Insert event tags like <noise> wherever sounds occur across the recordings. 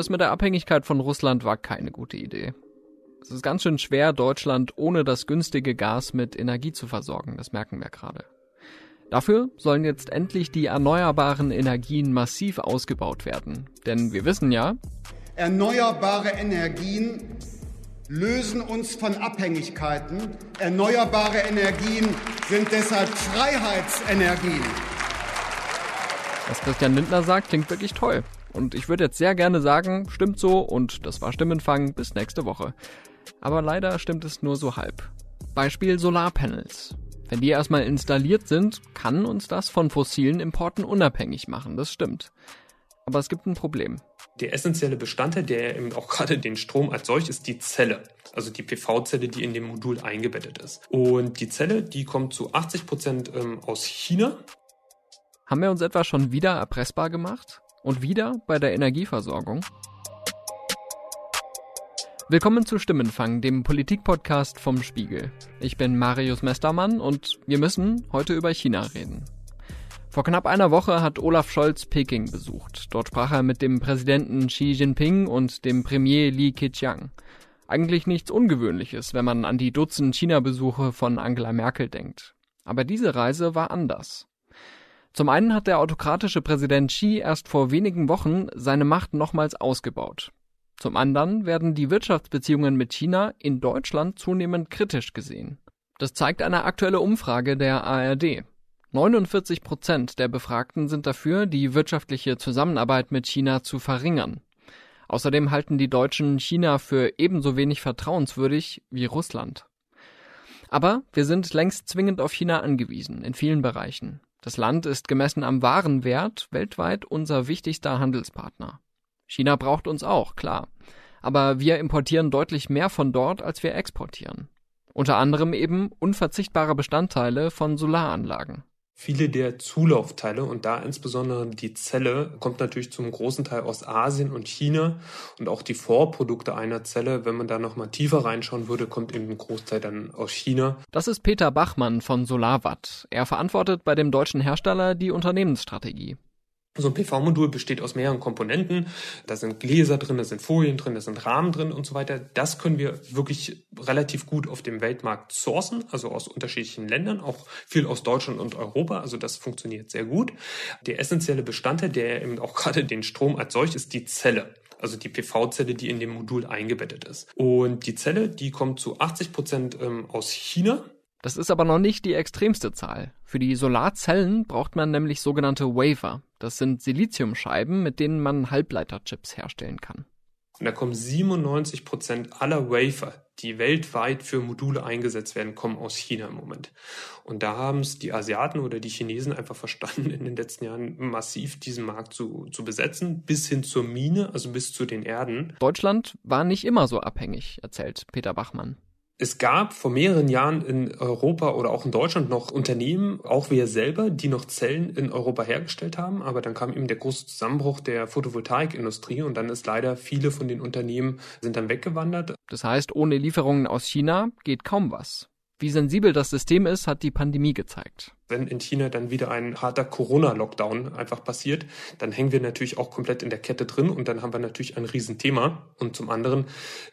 Das mit der Abhängigkeit von Russland war keine gute Idee. Es ist ganz schön schwer, Deutschland ohne das günstige Gas mit Energie zu versorgen, das merken wir gerade. Dafür sollen jetzt endlich die erneuerbaren Energien massiv ausgebaut werden. Denn wir wissen ja, erneuerbare Energien lösen uns von Abhängigkeiten. Erneuerbare Energien sind deshalb Freiheitsenergien. Was Christian Lindner sagt, klingt wirklich toll. Und ich würde jetzt sehr gerne sagen, stimmt so und das war Stimmenfang bis nächste Woche. Aber leider stimmt es nur so halb. Beispiel Solarpanels. Wenn die erstmal installiert sind, kann uns das von fossilen Importen unabhängig machen, das stimmt. Aber es gibt ein Problem. Der essentielle Bestandteil, der eben auch gerade den Strom erzeugt, ist die Zelle. Also die PV-Zelle, die in dem Modul eingebettet ist. Und die Zelle, die kommt zu 80 Prozent ähm, aus China. Haben wir uns etwa schon wieder erpressbar gemacht? Und wieder bei der Energieversorgung? Willkommen zu Stimmenfang, dem Politikpodcast vom Spiegel. Ich bin Marius Mestermann und wir müssen heute über China reden. Vor knapp einer Woche hat Olaf Scholz Peking besucht. Dort sprach er mit dem Präsidenten Xi Jinping und dem Premier Li Keqiang. Eigentlich nichts Ungewöhnliches, wenn man an die Dutzend China-Besuche von Angela Merkel denkt. Aber diese Reise war anders. Zum einen hat der autokratische Präsident Xi erst vor wenigen Wochen seine Macht nochmals ausgebaut. Zum anderen werden die Wirtschaftsbeziehungen mit China in Deutschland zunehmend kritisch gesehen. Das zeigt eine aktuelle Umfrage der ARD. 49 Prozent der Befragten sind dafür, die wirtschaftliche Zusammenarbeit mit China zu verringern. Außerdem halten die Deutschen China für ebenso wenig vertrauenswürdig wie Russland. Aber wir sind längst zwingend auf China angewiesen, in vielen Bereichen. Das Land ist gemessen am Warenwert weltweit unser wichtigster Handelspartner. China braucht uns auch, klar. Aber wir importieren deutlich mehr von dort, als wir exportieren. Unter anderem eben unverzichtbare Bestandteile von Solaranlagen. Viele der Zulaufteile und da insbesondere die Zelle kommt natürlich zum großen Teil aus Asien und China und auch die Vorprodukte einer Zelle, wenn man da noch mal tiefer reinschauen würde, kommt eben ein Großteil dann aus China. Das ist Peter Bachmann von Solarwatt. Er verantwortet bei dem deutschen Hersteller die Unternehmensstrategie. So ein PV-Modul besteht aus mehreren Komponenten. Da sind Gläser drin, da sind Folien drin, da sind Rahmen drin und so weiter. Das können wir wirklich relativ gut auf dem Weltmarkt sourcen, also aus unterschiedlichen Ländern, auch viel aus Deutschland und Europa. Also das funktioniert sehr gut. Der essentielle Bestandteil, der eben auch <laughs> gerade den Strom erzeugt, ist die Zelle also die PV-Zelle, die in dem Modul eingebettet ist. Und die Zelle, die kommt zu 80 Prozent ähm, aus China. Das ist aber noch nicht die extremste Zahl. Für die Solarzellen braucht man nämlich sogenannte Wafer. Das sind Siliziumscheiben, mit denen man Halbleiterchips herstellen kann. Und da kommen 97 Prozent aller Wafer, die weltweit für Module eingesetzt werden, kommen aus China im Moment. Und da haben es die Asiaten oder die Chinesen einfach verstanden, in den letzten Jahren massiv diesen Markt zu, zu besetzen, bis hin zur Mine, also bis zu den Erden. Deutschland war nicht immer so abhängig, erzählt Peter Bachmann. Es gab vor mehreren Jahren in Europa oder auch in Deutschland noch Unternehmen, auch wir selber, die noch Zellen in Europa hergestellt haben. Aber dann kam eben der große Zusammenbruch der Photovoltaikindustrie und dann ist leider viele von den Unternehmen sind dann weggewandert. Das heißt, ohne Lieferungen aus China geht kaum was. Wie sensibel das System ist, hat die Pandemie gezeigt. Wenn in China dann wieder ein harter Corona-Lockdown einfach passiert, dann hängen wir natürlich auch komplett in der Kette drin und dann haben wir natürlich ein Riesenthema. Und zum anderen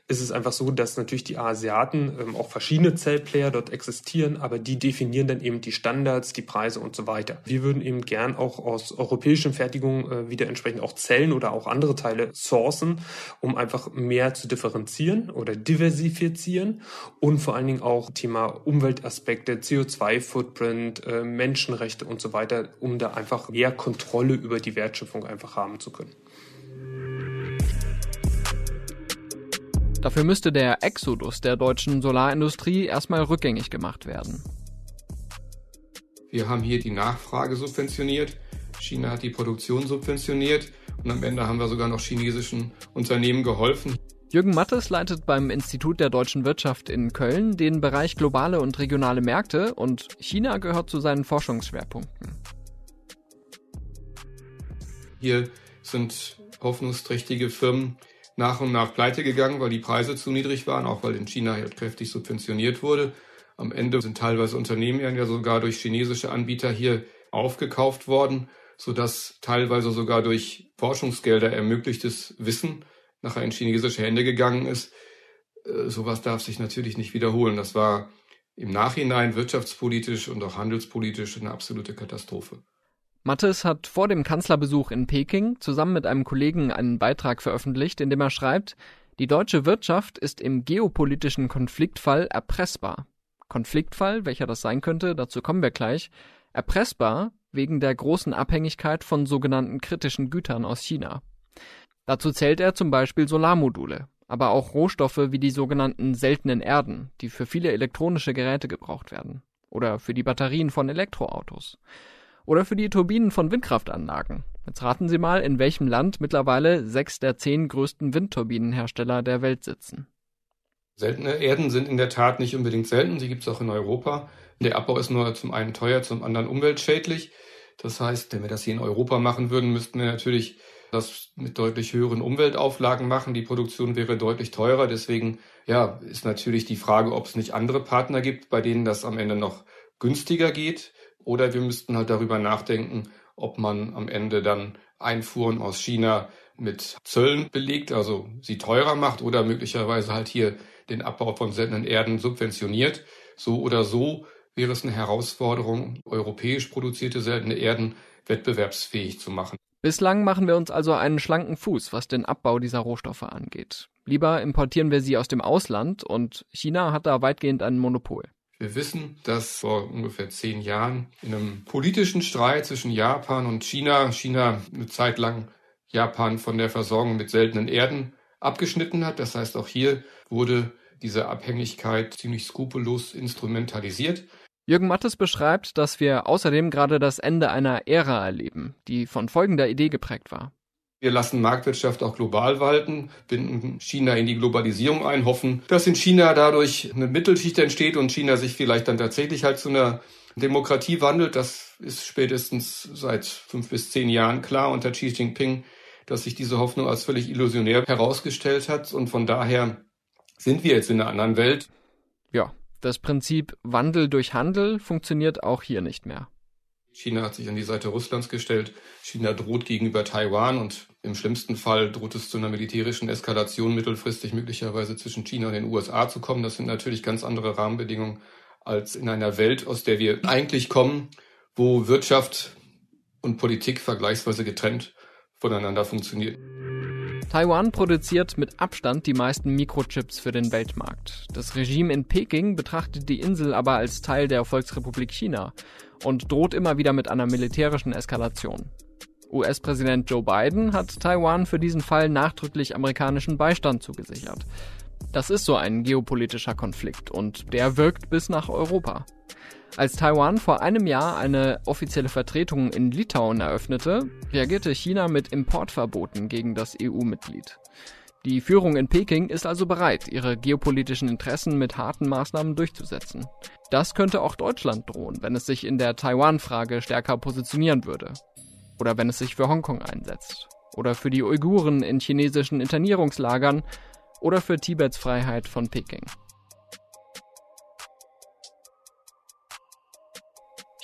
ist es einfach so, dass natürlich die Asiaten, ähm, auch verschiedene Zellplayer dort existieren, aber die definieren dann eben die Standards, die Preise und so weiter. Wir würden eben gern auch aus europäischen Fertigungen äh, wieder entsprechend auch Zellen oder auch andere Teile sourcen, um einfach mehr zu differenzieren oder diversifizieren und vor allen Dingen auch Thema Umweltaspekte, CO2-Footprint, äh, Menschenrechte und so weiter, um da einfach mehr Kontrolle über die Wertschöpfung einfach haben zu können. Dafür müsste der Exodus der deutschen Solarindustrie erstmal rückgängig gemacht werden. Wir haben hier die Nachfrage subventioniert, China hat die Produktion subventioniert und am Ende haben wir sogar noch chinesischen Unternehmen geholfen. Jürgen Mattes leitet beim Institut der deutschen Wirtschaft in Köln den Bereich globale und regionale Märkte und China gehört zu seinen Forschungsschwerpunkten. Hier sind hoffnungsträchtige Firmen nach und nach pleite gegangen, weil die Preise zu niedrig waren, auch weil in China halt kräftig subventioniert wurde. Am Ende sind teilweise Unternehmen ja sogar durch chinesische Anbieter hier aufgekauft worden, sodass teilweise sogar durch Forschungsgelder ermöglichtes Wissen nachher in chinesische Hände gegangen ist. Äh, sowas darf sich natürlich nicht wiederholen. Das war im Nachhinein wirtschaftspolitisch und auch handelspolitisch eine absolute Katastrophe. Mattes hat vor dem Kanzlerbesuch in Peking zusammen mit einem Kollegen einen Beitrag veröffentlicht, in dem er schreibt, die deutsche Wirtschaft ist im geopolitischen Konfliktfall erpressbar. Konfliktfall, welcher das sein könnte, dazu kommen wir gleich, erpressbar wegen der großen Abhängigkeit von sogenannten kritischen Gütern aus China. Dazu zählt er zum Beispiel Solarmodule, aber auch Rohstoffe wie die sogenannten seltenen Erden, die für viele elektronische Geräte gebraucht werden, oder für die Batterien von Elektroautos, oder für die Turbinen von Windkraftanlagen. Jetzt raten Sie mal, in welchem Land mittlerweile sechs der zehn größten Windturbinenhersteller der Welt sitzen. Seltene Erden sind in der Tat nicht unbedingt selten, sie gibt es auch in Europa. Der Abbau ist nur zum einen teuer, zum anderen umweltschädlich. Das heißt, wenn wir das hier in Europa machen würden, müssten wir natürlich das mit deutlich höheren Umweltauflagen machen. Die Produktion wäre deutlich teurer. Deswegen ja, ist natürlich die Frage, ob es nicht andere Partner gibt, bei denen das am Ende noch günstiger geht. Oder wir müssten halt darüber nachdenken, ob man am Ende dann Einfuhren aus China mit Zöllen belegt, also sie teurer macht oder möglicherweise halt hier den Abbau von seltenen Erden subventioniert. So oder so wäre es eine Herausforderung, europäisch produzierte seltene Erden wettbewerbsfähig zu machen. Bislang machen wir uns also einen schlanken Fuß, was den Abbau dieser Rohstoffe angeht. Lieber importieren wir sie aus dem Ausland und China hat da weitgehend ein Monopol. Wir wissen, dass vor ungefähr zehn Jahren in einem politischen Streit zwischen Japan und China, China eine Zeit lang Japan von der Versorgung mit seltenen Erden abgeschnitten hat. Das heißt, auch hier wurde diese Abhängigkeit ziemlich skrupellos instrumentalisiert. Jürgen Mattes beschreibt, dass wir außerdem gerade das Ende einer Ära erleben, die von folgender Idee geprägt war. Wir lassen Marktwirtschaft auch global walten, binden China in die Globalisierung ein, hoffen, dass in China dadurch eine Mittelschicht entsteht und China sich vielleicht dann tatsächlich halt zu einer Demokratie wandelt. Das ist spätestens seit fünf bis zehn Jahren klar unter Xi Jinping, dass sich diese Hoffnung als völlig illusionär herausgestellt hat. Und von daher sind wir jetzt in einer anderen Welt. Das Prinzip Wandel durch Handel funktioniert auch hier nicht mehr. China hat sich an die Seite Russlands gestellt. China droht gegenüber Taiwan und im schlimmsten Fall droht es zu einer militärischen Eskalation mittelfristig möglicherweise zwischen China und den USA zu kommen. Das sind natürlich ganz andere Rahmenbedingungen als in einer Welt, aus der wir eigentlich kommen, wo Wirtschaft und Politik vergleichsweise getrennt voneinander funktionieren. Taiwan produziert mit Abstand die meisten Mikrochips für den Weltmarkt. Das Regime in Peking betrachtet die Insel aber als Teil der Volksrepublik China und droht immer wieder mit einer militärischen Eskalation. US-Präsident Joe Biden hat Taiwan für diesen Fall nachdrücklich amerikanischen Beistand zugesichert. Das ist so ein geopolitischer Konflikt und der wirkt bis nach Europa. Als Taiwan vor einem Jahr eine offizielle Vertretung in Litauen eröffnete, reagierte China mit Importverboten gegen das EU-Mitglied. Die Führung in Peking ist also bereit, ihre geopolitischen Interessen mit harten Maßnahmen durchzusetzen. Das könnte auch Deutschland drohen, wenn es sich in der Taiwan-Frage stärker positionieren würde. Oder wenn es sich für Hongkong einsetzt. Oder für die Uiguren in chinesischen Internierungslagern. Oder für Tibets Freiheit von Peking.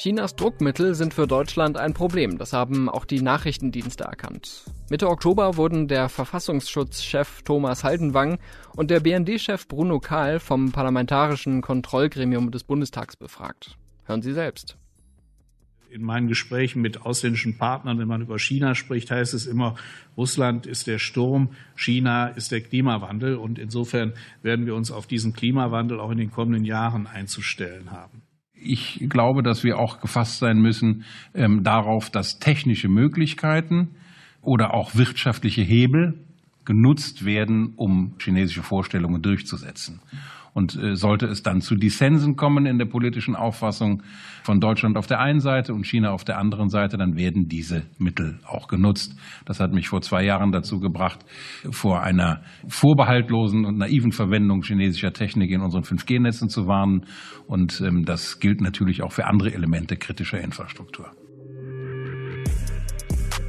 Chinas Druckmittel sind für Deutschland ein Problem, das haben auch die Nachrichtendienste erkannt. Mitte Oktober wurden der Verfassungsschutzchef Thomas Haldenwang und der BND-Chef Bruno Kahl vom Parlamentarischen Kontrollgremium des Bundestags befragt. Hören Sie selbst. In meinen Gesprächen mit ausländischen Partnern, wenn man über China spricht, heißt es immer, Russland ist der Sturm, China ist der Klimawandel. Und insofern werden wir uns auf diesen Klimawandel auch in den kommenden Jahren einzustellen haben ich glaube, dass wir auch gefasst sein müssen ähm, darauf, dass technische Möglichkeiten oder auch wirtschaftliche Hebel genutzt werden, um chinesische Vorstellungen durchzusetzen. Und äh, sollte es dann zu Dissensen kommen in der politischen Auffassung von Deutschland auf der einen Seite und China auf der anderen Seite, dann werden diese Mittel auch genutzt. Das hat mich vor zwei Jahren dazu gebracht, vor einer vorbehaltlosen und naiven Verwendung chinesischer Technik in unseren 5G-Netzen zu warnen. Und ähm, das gilt natürlich auch für andere Elemente kritischer Infrastruktur.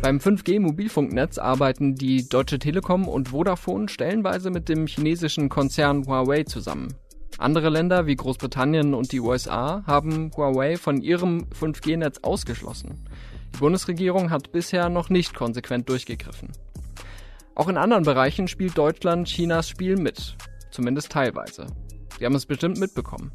Beim 5G-Mobilfunknetz arbeiten die Deutsche Telekom und Vodafone stellenweise mit dem chinesischen Konzern Huawei zusammen. Andere Länder wie Großbritannien und die USA haben Huawei von ihrem 5G-Netz ausgeschlossen. Die Bundesregierung hat bisher noch nicht konsequent durchgegriffen. Auch in anderen Bereichen spielt Deutschland Chinas Spiel mit. Zumindest teilweise. Sie haben es bestimmt mitbekommen.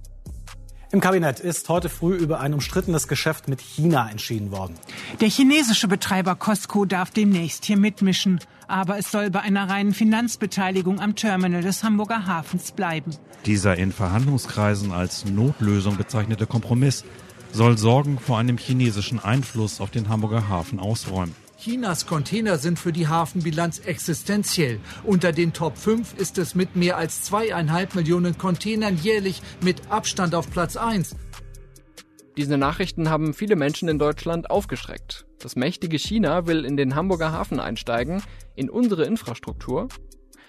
Im Kabinett ist heute früh über ein umstrittenes Geschäft mit China entschieden worden. Der chinesische Betreiber Costco darf demnächst hier mitmischen. Aber es soll bei einer reinen Finanzbeteiligung am Terminal des Hamburger Hafens bleiben. Dieser in Verhandlungskreisen als Notlösung bezeichnete Kompromiss soll Sorgen vor einem chinesischen Einfluss auf den Hamburger Hafen ausräumen. Chinas Container sind für die Hafenbilanz existenziell. Unter den Top 5 ist es mit mehr als zweieinhalb Millionen Containern jährlich mit Abstand auf Platz 1. Diese Nachrichten haben viele Menschen in Deutschland aufgeschreckt. Das mächtige China will in den Hamburger Hafen einsteigen, in unsere Infrastruktur.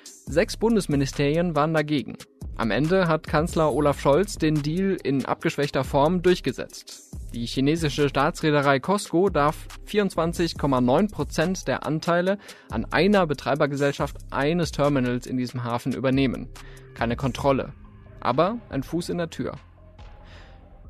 Sechs Bundesministerien waren dagegen. Am Ende hat Kanzler Olaf Scholz den Deal in abgeschwächter Form durchgesetzt. Die chinesische Staatsreederei Costco darf 24,9 Prozent der Anteile an einer Betreibergesellschaft eines Terminals in diesem Hafen übernehmen. Keine Kontrolle, aber ein Fuß in der Tür.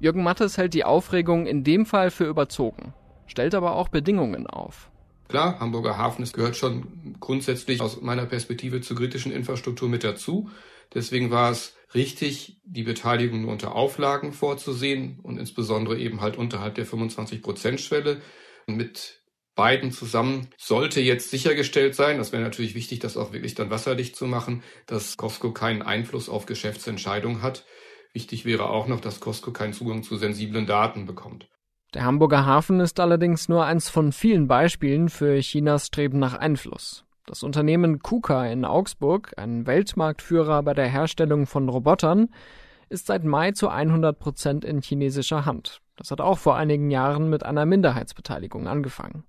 Jürgen Mattes hält die Aufregung in dem Fall für überzogen, stellt aber auch Bedingungen auf. Klar, Hamburger Hafen es gehört schon grundsätzlich aus meiner Perspektive zur kritischen Infrastruktur mit dazu. Deswegen war es richtig, die Beteiligung nur unter Auflagen vorzusehen und insbesondere eben halt unterhalb der 25-Prozent-Schwelle. Mit beiden zusammen sollte jetzt sichergestellt sein, das wäre natürlich wichtig, das auch wirklich dann wasserdicht zu machen, dass Costco keinen Einfluss auf Geschäftsentscheidungen hat. Wichtig wäre auch noch, dass Costco keinen Zugang zu sensiblen Daten bekommt. Der Hamburger Hafen ist allerdings nur eins von vielen Beispielen für Chinas Streben nach Einfluss. Das Unternehmen KUKA in Augsburg, ein Weltmarktführer bei der Herstellung von Robotern, ist seit Mai zu 100 Prozent in chinesischer Hand. Das hat auch vor einigen Jahren mit einer Minderheitsbeteiligung angefangen.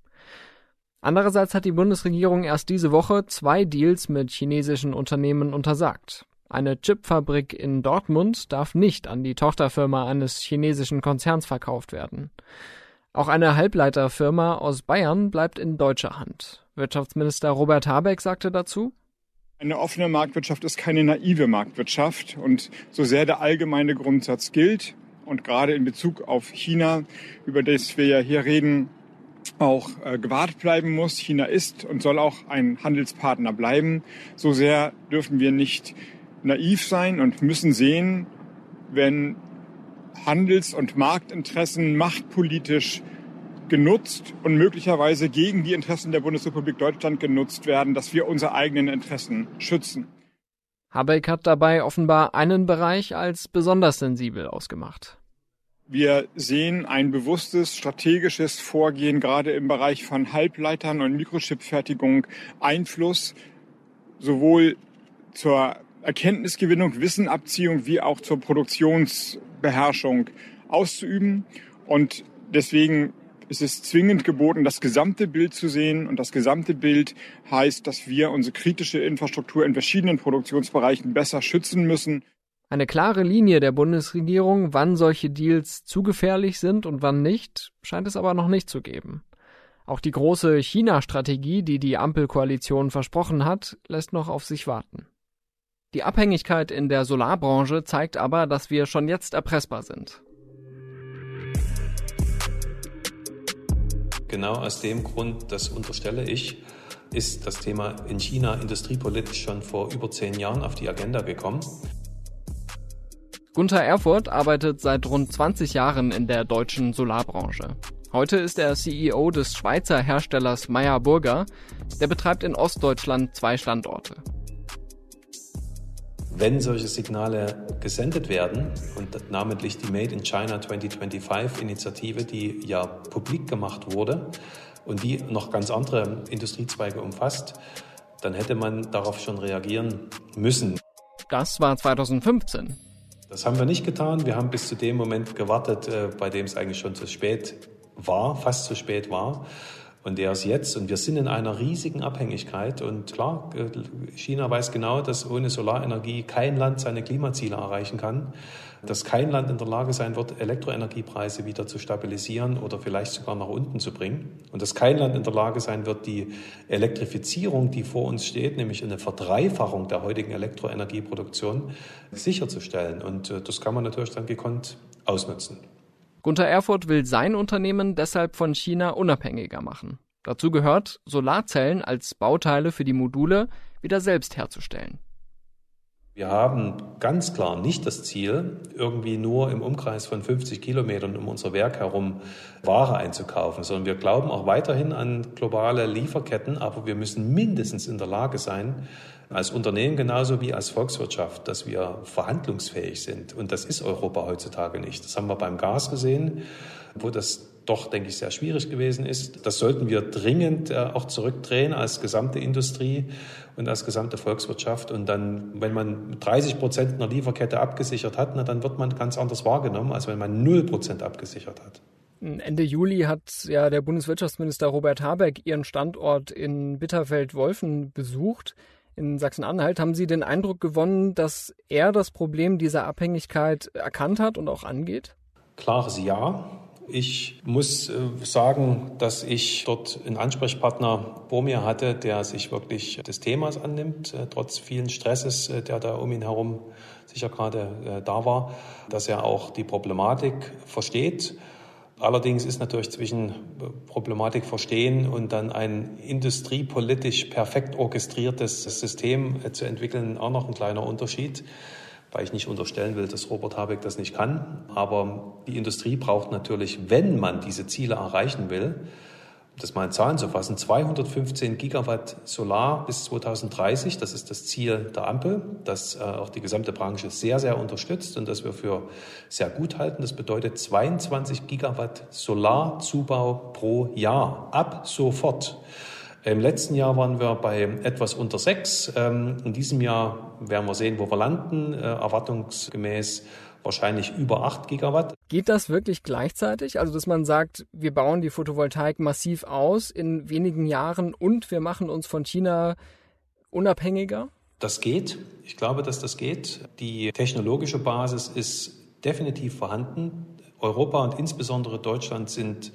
Andererseits hat die Bundesregierung erst diese Woche zwei Deals mit chinesischen Unternehmen untersagt. Eine Chipfabrik in Dortmund darf nicht an die Tochterfirma eines chinesischen Konzerns verkauft werden. Auch eine Halbleiterfirma aus Bayern bleibt in deutscher Hand. Wirtschaftsminister Robert Habeck sagte dazu, eine offene Marktwirtschaft ist keine naive Marktwirtschaft. Und so sehr der allgemeine Grundsatz gilt und gerade in Bezug auf China, über das wir ja hier reden, auch äh, gewahrt bleiben muss. China ist und soll auch ein Handelspartner bleiben. So sehr dürfen wir nicht naiv sein und müssen sehen, wenn Handels- und Marktinteressen machtpolitisch genutzt und möglicherweise gegen die Interessen der Bundesrepublik Deutschland genutzt werden, dass wir unsere eigenen Interessen schützen. Habeck hat dabei offenbar einen Bereich als besonders sensibel ausgemacht. Wir sehen ein bewusstes strategisches Vorgehen gerade im Bereich von Halbleitern und Mikrochipfertigung Einfluss sowohl zur Erkenntnisgewinnung, Wissenabziehung wie auch zur Produktionsbeherrschung auszuüben. Und deswegen es ist zwingend geboten, das gesamte Bild zu sehen. Und das gesamte Bild heißt, dass wir unsere kritische Infrastruktur in verschiedenen Produktionsbereichen besser schützen müssen. Eine klare Linie der Bundesregierung, wann solche Deals zu gefährlich sind und wann nicht, scheint es aber noch nicht zu geben. Auch die große China-Strategie, die die Ampelkoalition versprochen hat, lässt noch auf sich warten. Die Abhängigkeit in der Solarbranche zeigt aber, dass wir schon jetzt erpressbar sind. Genau aus dem Grund, das unterstelle ich, ist das Thema in China industriepolitisch schon vor über zehn Jahren auf die Agenda gekommen. Gunther Erfurt arbeitet seit rund 20 Jahren in der deutschen Solarbranche. Heute ist er CEO des Schweizer Herstellers Meyer Burger. Der betreibt in Ostdeutschland zwei Standorte wenn solche Signale gesendet werden und namentlich die Made in China 2025 Initiative, die ja publik gemacht wurde und die noch ganz andere Industriezweige umfasst, dann hätte man darauf schon reagieren müssen. Das war 2015. Das haben wir nicht getan. Wir haben bis zu dem Moment gewartet, äh, bei dem es eigentlich schon zu spät war, fast zu spät war. Und der ist jetzt, und wir sind in einer riesigen Abhängigkeit. Und klar, äh, China weiß genau, dass ohne Solarenergie kein Land seine Klimaziele erreichen kann, dass kein Land in der Lage sein wird, Elektroenergiepreise wieder zu stabilisieren oder vielleicht sogar nach unten zu bringen. Und dass kein Land in der Lage sein wird, die Elektrifizierung, die vor uns steht, nämlich eine Verdreifachung der heutigen Elektroenergieproduktion, sicherzustellen. Und äh, das kann man natürlich dann gekonnt ausnutzen. Gunther Erfurt will sein Unternehmen deshalb von China unabhängiger machen. Dazu gehört, Solarzellen als Bauteile für die Module wieder selbst herzustellen. Wir haben ganz klar nicht das Ziel, irgendwie nur im Umkreis von 50 Kilometern um unser Werk herum Ware einzukaufen, sondern wir glauben auch weiterhin an globale Lieferketten, aber wir müssen mindestens in der Lage sein, als Unternehmen genauso wie als Volkswirtschaft, dass wir verhandlungsfähig sind. Und das ist Europa heutzutage nicht. Das haben wir beim Gas gesehen, wo das doch, denke ich, sehr schwierig gewesen ist. Das sollten wir dringend äh, auch zurückdrehen als gesamte Industrie und als gesamte Volkswirtschaft. Und dann, wenn man 30 Prozent einer Lieferkette abgesichert hat, na, dann wird man ganz anders wahrgenommen, als wenn man 0 Prozent abgesichert hat. Ende Juli hat ja der Bundeswirtschaftsminister Robert Habeck ihren Standort in Bitterfeld-Wolfen besucht. In Sachsen-Anhalt haben Sie den Eindruck gewonnen, dass er das Problem dieser Abhängigkeit erkannt hat und auch angeht? Klares Ja. Ich muss äh, sagen, dass ich dort einen Ansprechpartner vor mir hatte, der sich wirklich des Themas annimmt, äh, trotz vielen Stresses, äh, der da um ihn herum sicher gerade da war, dass er auch die Problematik versteht. Allerdings ist natürlich zwischen Problematik verstehen und dann ein industriepolitisch perfekt orchestriertes System zu entwickeln auch noch ein kleiner Unterschied weil ich nicht unterstellen will, dass Robert Habeck das nicht kann. Aber die Industrie braucht natürlich, wenn man diese Ziele erreichen will, das mal in Zahlen zu fassen, 215 Gigawatt Solar bis 2030. Das ist das Ziel der Ampel, das äh, auch die gesamte Branche sehr, sehr unterstützt und das wir für sehr gut halten. Das bedeutet 22 Gigawatt Solarzubau pro Jahr ab sofort. Im letzten Jahr waren wir bei etwas unter sechs. Ähm, in diesem Jahr werden wir sehen, wo wir landen. Äh, erwartungsgemäß wahrscheinlich über acht Gigawatt. Geht das wirklich gleichzeitig? Also, dass man sagt, wir bauen die Photovoltaik massiv aus in wenigen Jahren und wir machen uns von China unabhängiger? Das geht. Ich glaube, dass das geht. Die technologische Basis ist definitiv vorhanden. Europa und insbesondere Deutschland sind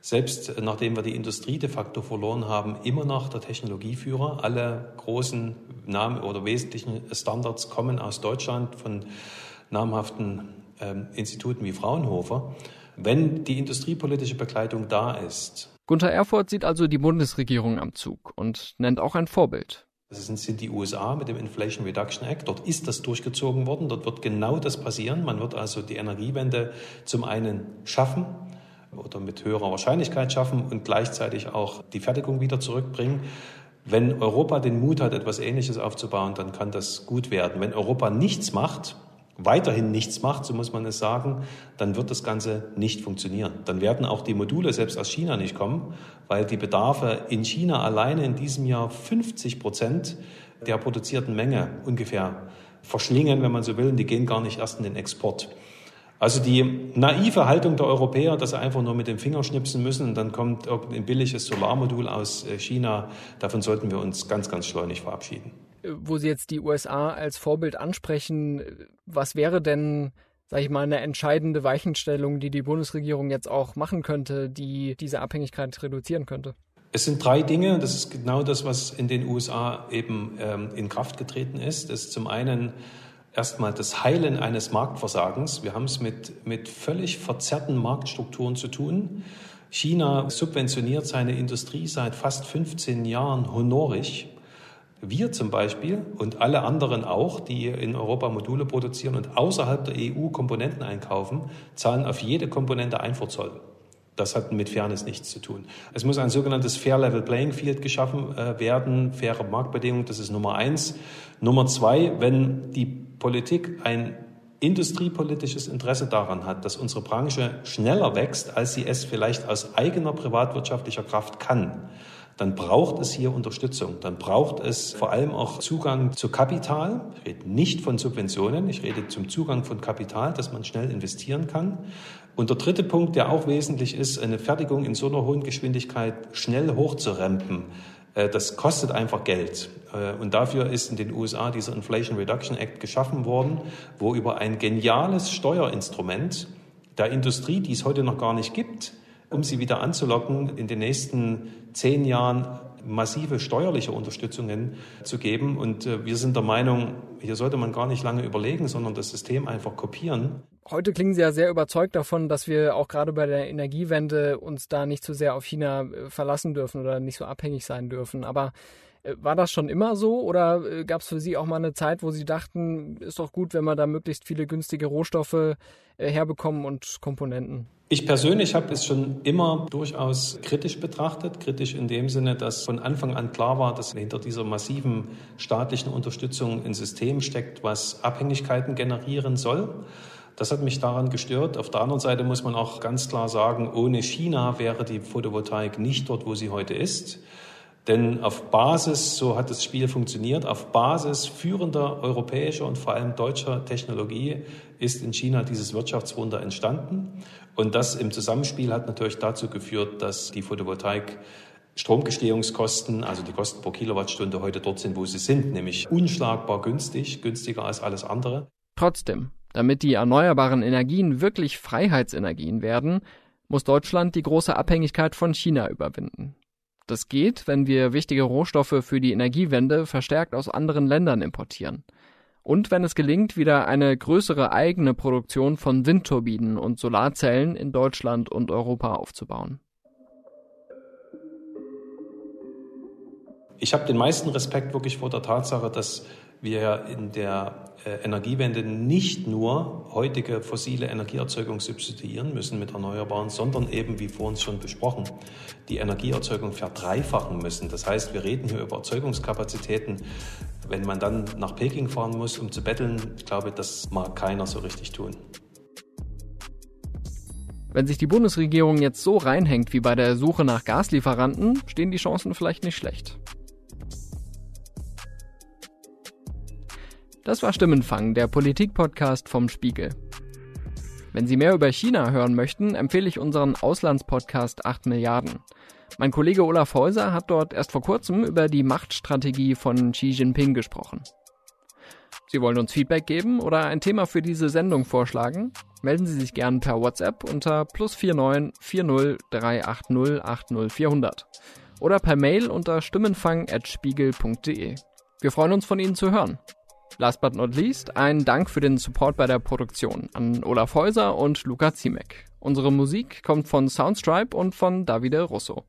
selbst nachdem wir die Industrie de facto verloren haben, immer noch der Technologieführer. Alle großen Namen oder wesentlichen Standards kommen aus Deutschland von namhaften ähm, Instituten wie Fraunhofer. Wenn die industriepolitische Begleitung da ist. Gunther Erfurt sieht also die Bundesregierung am Zug und nennt auch ein Vorbild. Das sind, sind die USA mit dem Inflation Reduction Act. Dort ist das durchgezogen worden. Dort wird genau das passieren. Man wird also die Energiewende zum einen schaffen oder mit höherer Wahrscheinlichkeit schaffen und gleichzeitig auch die Fertigung wieder zurückbringen. Wenn Europa den Mut hat, etwas Ähnliches aufzubauen, dann kann das gut werden. Wenn Europa nichts macht, weiterhin nichts macht, so muss man es sagen, dann wird das Ganze nicht funktionieren. Dann werden auch die Module selbst aus China nicht kommen, weil die Bedarfe in China alleine in diesem Jahr 50 Prozent der produzierten Menge ungefähr verschlingen, wenn man so will, und die gehen gar nicht erst in den Export. Also die naive Haltung der Europäer, dass sie einfach nur mit dem Finger schnipsen müssen und dann kommt ein billiges Solarmodul aus äh, China, davon sollten wir uns ganz, ganz schleunig verabschieden. Wo Sie jetzt die USA als Vorbild ansprechen, was wäre denn, sage ich mal, eine entscheidende Weichenstellung, die die Bundesregierung jetzt auch machen könnte, die diese Abhängigkeit reduzieren könnte? Es sind drei Dinge, das ist genau das, was in den USA eben ähm, in Kraft getreten ist. Das ist zum einen erstmal das Heilen eines Marktversagens. Wir haben es mit, mit völlig verzerrten Marktstrukturen zu tun. China subventioniert seine Industrie seit fast 15 Jahren honorig. Wir zum Beispiel und alle anderen auch, die in Europa Module produzieren und außerhalb der EU Komponenten einkaufen, zahlen auf jede Komponente Einfuhrzoll. Das hat mit Fairness nichts zu tun. Es muss ein sogenanntes Fair Level Playing Field geschaffen äh, werden, faire Marktbedingungen, das ist Nummer eins. Nummer zwei, wenn die Politik ein industriepolitisches Interesse daran hat, dass unsere Branche schneller wächst, als sie es vielleicht aus eigener privatwirtschaftlicher Kraft kann, dann braucht es hier Unterstützung. Dann braucht es vor allem auch Zugang zu Kapital. Ich rede nicht von Subventionen, ich rede zum Zugang von Kapital, dass man schnell investieren kann. Und der dritte Punkt, der auch wesentlich ist, eine Fertigung in so einer hohen Geschwindigkeit schnell hochzurempen. Äh, das kostet einfach Geld. Äh, und dafür ist in den USA dieser Inflation Reduction Act geschaffen worden, wo über ein geniales Steuerinstrument der Industrie, die es heute noch gar nicht gibt, um sie wieder anzulocken, in den nächsten zehn Jahren massive steuerliche Unterstützungen zu geben. Und äh, wir sind der Meinung, hier sollte man gar nicht lange überlegen, sondern das System einfach kopieren. Heute klingen Sie ja sehr überzeugt davon, dass wir auch gerade bei der Energiewende uns da nicht zu sehr auf China äh, verlassen dürfen oder nicht so abhängig sein dürfen. Aber äh, war das schon immer so oder äh, gab es für Sie auch mal eine Zeit, wo Sie dachten, ist doch gut, wenn wir da möglichst viele günstige Rohstoffe herbekommen und Komponenten? Ich persönlich habe es schon immer durchaus kritisch betrachtet. Kritisch in dem Sinne, dass von Anfang an klar war, dass hinter dieser massiven staatlichen Unterstützung ein System steckt, was Abhängigkeiten generieren soll. Das hat mich daran gestört. Auf der anderen Seite muss man auch ganz klar sagen, ohne China wäre die Photovoltaik nicht dort, wo sie heute ist. Denn auf Basis, so hat das Spiel funktioniert, auf Basis führender europäischer und vor allem deutscher Technologie ist in China dieses Wirtschaftswunder entstanden. Und das im Zusammenspiel hat natürlich dazu geführt, dass die Photovoltaik Stromgestehungskosten, also die Kosten pro Kilowattstunde heute dort sind, wo sie sind, nämlich unschlagbar günstig, günstiger als alles andere. Trotzdem, damit die erneuerbaren Energien wirklich Freiheitsenergien werden, muss Deutschland die große Abhängigkeit von China überwinden. Das geht, wenn wir wichtige Rohstoffe für die Energiewende verstärkt aus anderen Ländern importieren. Und wenn es gelingt, wieder eine größere eigene Produktion von Windturbinen und Solarzellen in Deutschland und Europa aufzubauen. Ich habe den meisten Respekt wirklich vor der Tatsache, dass wir in der äh, Energiewende nicht nur heutige fossile Energieerzeugung substituieren müssen mit Erneuerbaren, sondern eben, wie vor uns schon besprochen, die Energieerzeugung verdreifachen müssen. Das heißt, wir reden hier über Erzeugungskapazitäten. Wenn man dann nach Peking fahren muss, um zu betteln, ich glaube, das mag keiner so richtig tun. Wenn sich die Bundesregierung jetzt so reinhängt wie bei der Suche nach Gaslieferanten, stehen die Chancen vielleicht nicht schlecht. Das war Stimmenfang, der Politik-Podcast vom Spiegel. Wenn Sie mehr über China hören möchten, empfehle ich unseren Auslandspodcast 8 Milliarden. Mein Kollege Olaf Häuser hat dort erst vor kurzem über die Machtstrategie von Xi Jinping gesprochen. Sie wollen uns Feedback geben oder ein Thema für diese Sendung vorschlagen? Melden Sie sich gern per WhatsApp unter plus 49 40 380 80 400 oder per Mail unter stimmenfang.spiegel.de. Wir freuen uns von Ihnen zu hören. Last but not least, ein Dank für den Support bei der Produktion an Olaf Häuser und Luca Ziemek. Unsere Musik kommt von Soundstripe und von Davide Russo.